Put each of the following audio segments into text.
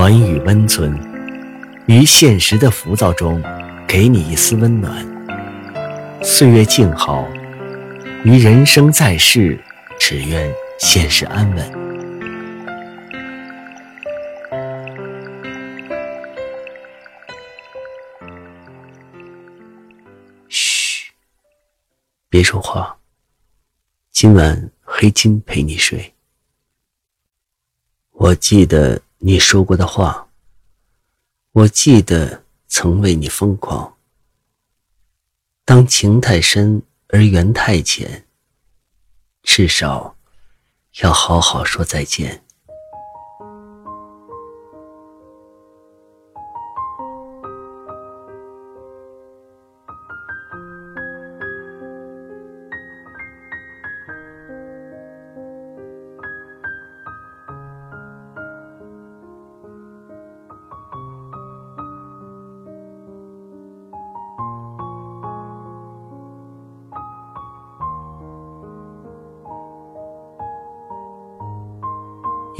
暖与温存，于现实的浮躁中，给你一丝温暖。岁月静好，于人生在世，只愿现实安稳。嘘，别说话。今晚黑金陪你睡。我记得你说过的话，我记得曾为你疯狂。当情太深而缘太浅，至少要好好说再见。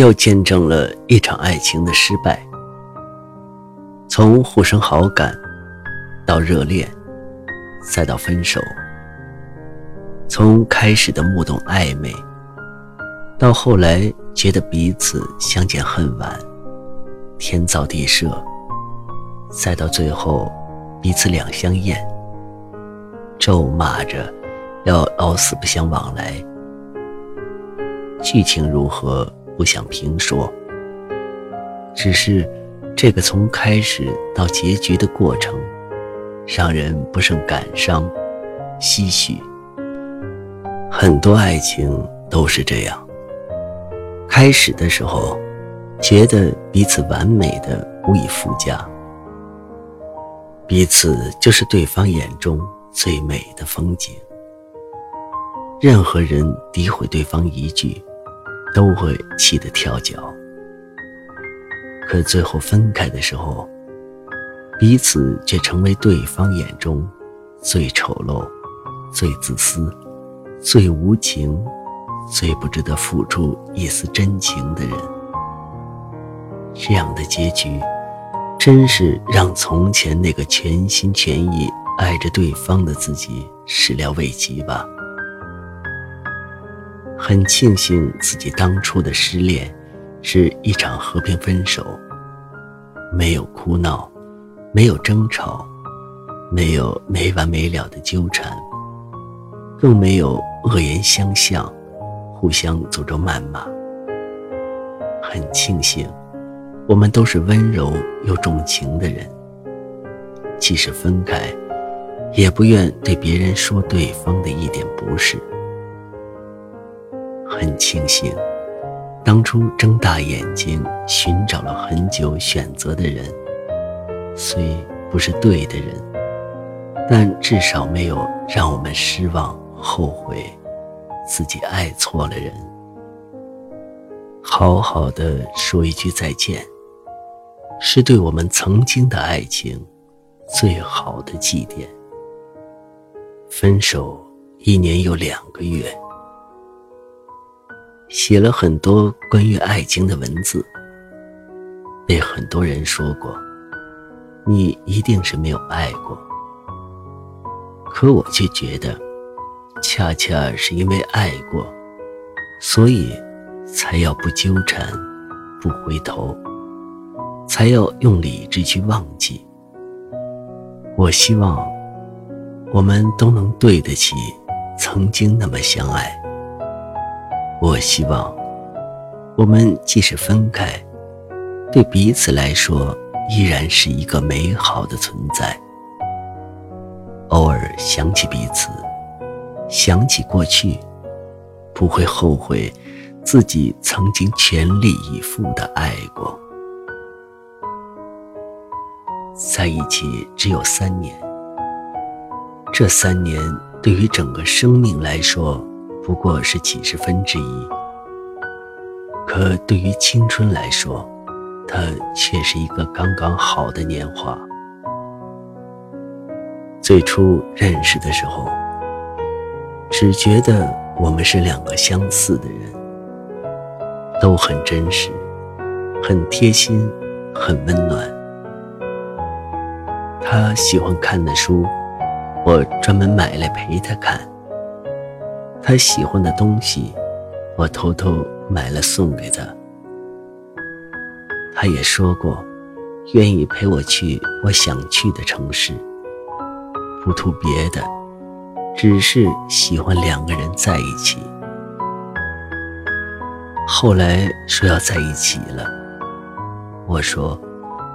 又见证了一场爱情的失败，从互生好感到热恋，再到分手；从开始的目动暧昧，到后来觉得彼此相见恨晚，天造地设；再到最后彼此两相厌，咒骂着要老死不相往来。剧情如何？不想评说，只是这个从开始到结局的过程，让人不胜感伤、唏嘘。很多爱情都是这样，开始的时候觉得彼此完美的无以复加，彼此就是对方眼中最美的风景。任何人诋毁对方一句。都会气得跳脚，可最后分开的时候，彼此却成为对方眼中最丑陋、最自私、最无情、最不值得付出一丝真情的人。这样的结局，真是让从前那个全心全意爱着对方的自己始料未及吧。很庆幸自己当初的失恋，是一场和平分手，没有哭闹，没有争吵，没有没完没了的纠缠，更没有恶言相向，互相诅咒谩骂。很庆幸，我们都是温柔又重情的人，即使分开，也不愿对别人说对方的一点不是。很庆幸，当初睁大眼睛寻找了很久选择的人，虽不是对的人，但至少没有让我们失望后悔，自己爱错了人。好好的说一句再见，是对我们曾经的爱情最好的祭奠。分手一年又两个月。写了很多关于爱情的文字，被很多人说过，你一定是没有爱过。可我却觉得，恰恰是因为爱过，所以才要不纠缠，不回头，才要用理智去忘记。我希望，我们都能对得起曾经那么相爱。我希望，我们即使分开，对彼此来说依然是一个美好的存在。偶尔想起彼此，想起过去，不会后悔自己曾经全力以赴的爱过。在一起只有三年，这三年对于整个生命来说。不过是几十分之一，可对于青春来说，它却是一个刚刚好的年华。最初认识的时候，只觉得我们是两个相似的人，都很真实，很贴心，很温暖。他喜欢看的书，我专门买来陪他看。他喜欢的东西，我偷偷买了送给他。他也说过，愿意陪我去我想去的城市，不图别的，只是喜欢两个人在一起。后来说要在一起了，我说。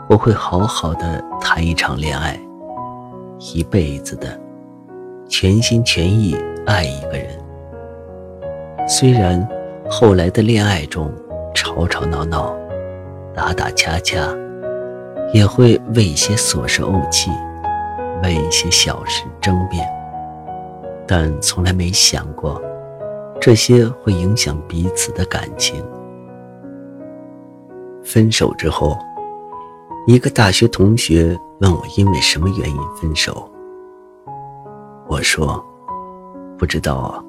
我会好好的谈一场恋爱，一辈子的，全心全意爱一个人。虽然后来的恋爱中吵吵闹闹、打打掐掐，也会为一些琐事怄气，为一些小事争辩，但从来没想过这些会影响彼此的感情。分手之后。一个大学同学问我因为什么原因分手，我说不知道啊。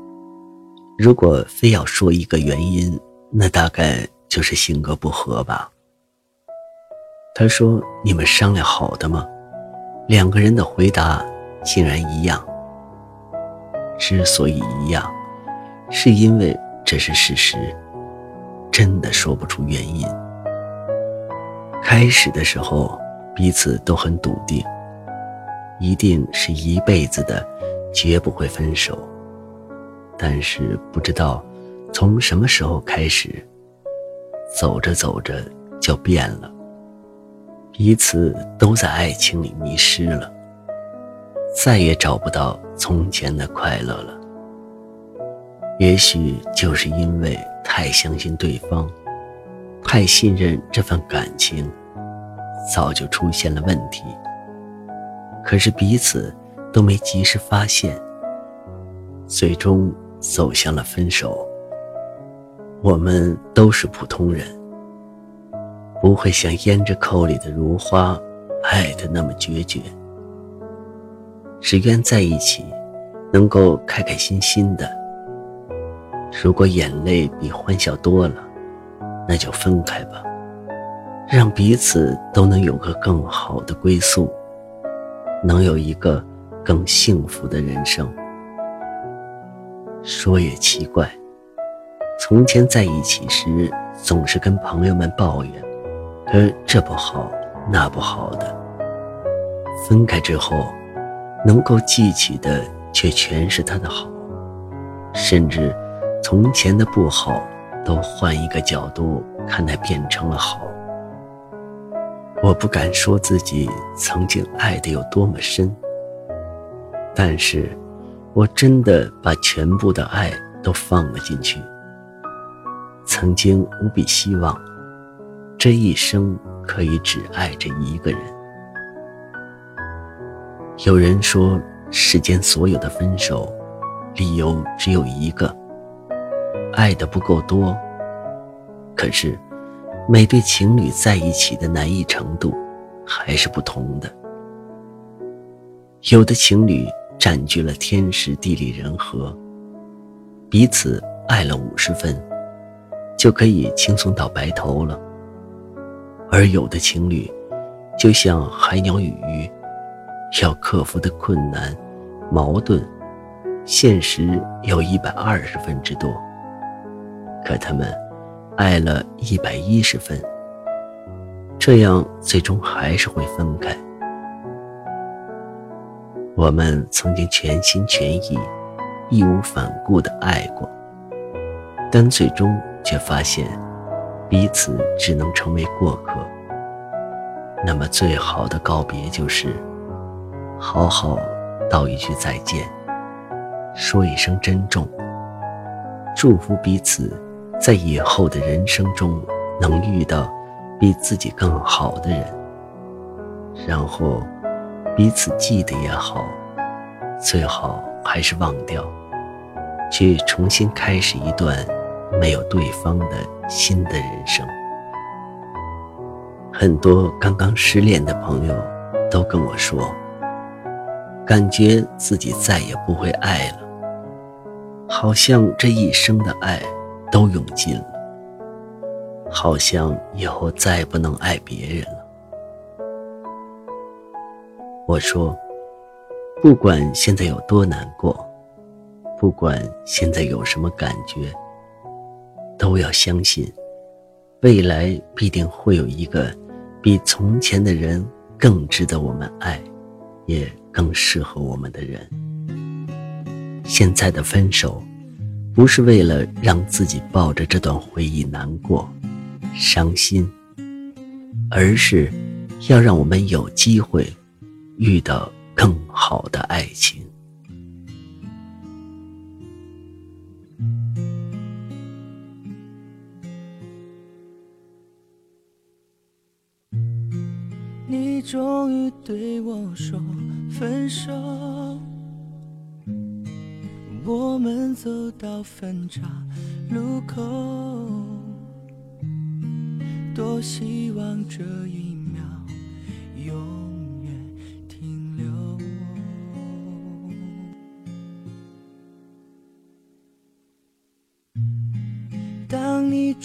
如果非要说一个原因，那大概就是性格不合吧。他说：“你们商量好的吗？”两个人的回答竟然一样。之所以一样，是因为这是事实，真的说不出原因。开始的时候，彼此都很笃定，一定是一辈子的，绝不会分手。但是不知道从什么时候开始，走着走着就变了，彼此都在爱情里迷失了，再也找不到从前的快乐了。也许就是因为太相信对方。太信任这份感情，早就出现了问题。可是彼此都没及时发现，最终走向了分手。我们都是普通人，不会像胭脂扣里的如花，爱的那么决绝。只愿在一起，能够开开心心的。如果眼泪比欢笑多了，那就分开吧，让彼此都能有个更好的归宿，能有一个更幸福的人生。说也奇怪，从前在一起时总是跟朋友们抱怨，呃，这不好那不好的。分开之后，能够记起的却全是他的好，甚至从前的不好。都换一个角度看待，变成了好。我不敢说自己曾经爱的有多么深，但是，我真的把全部的爱都放了进去。曾经无比希望，这一生可以只爱这一个人。有人说，世间所有的分手，理由只有一个。爱的不够多，可是每对情侣在一起的难易程度还是不同的。有的情侣占据了天时地利人和，彼此爱了五十分，就可以轻松到白头了；而有的情侣就像海鸟与鱼，要克服的困难、矛盾、现实有一百二十分之多。可他们爱了一百一十分，这样最终还是会分开。我们曾经全心全意、义无反顾的爱过，但最终却发现彼此只能成为过客。那么，最好的告别就是好好道一句再见，说一声珍重，祝福彼此。在以后的人生中，能遇到比自己更好的人，然后彼此记得也好，最好还是忘掉，去重新开始一段没有对方的新的人生。很多刚刚失恋的朋友都跟我说，感觉自己再也不会爱了，好像这一生的爱。都用尽了，好像以后再也不能爱别人了。我说，不管现在有多难过，不管现在有什么感觉，都要相信，未来必定会有一个比从前的人更值得我们爱，也更适合我们的人。现在的分手，不是为了让自己抱着这段回忆难过、伤心，而是要让我们有机会遇到更好的爱情。你终于对我说分手。我们走到分岔路口，多希望这一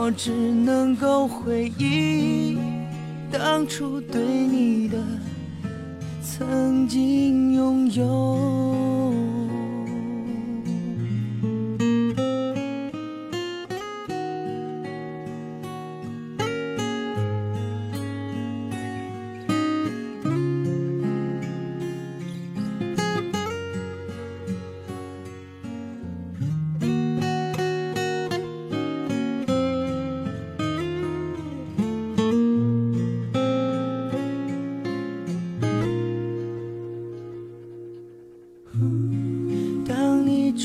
我只能够回忆当初对你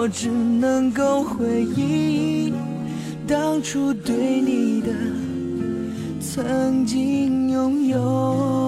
我只能够回忆当初对你的曾经拥有。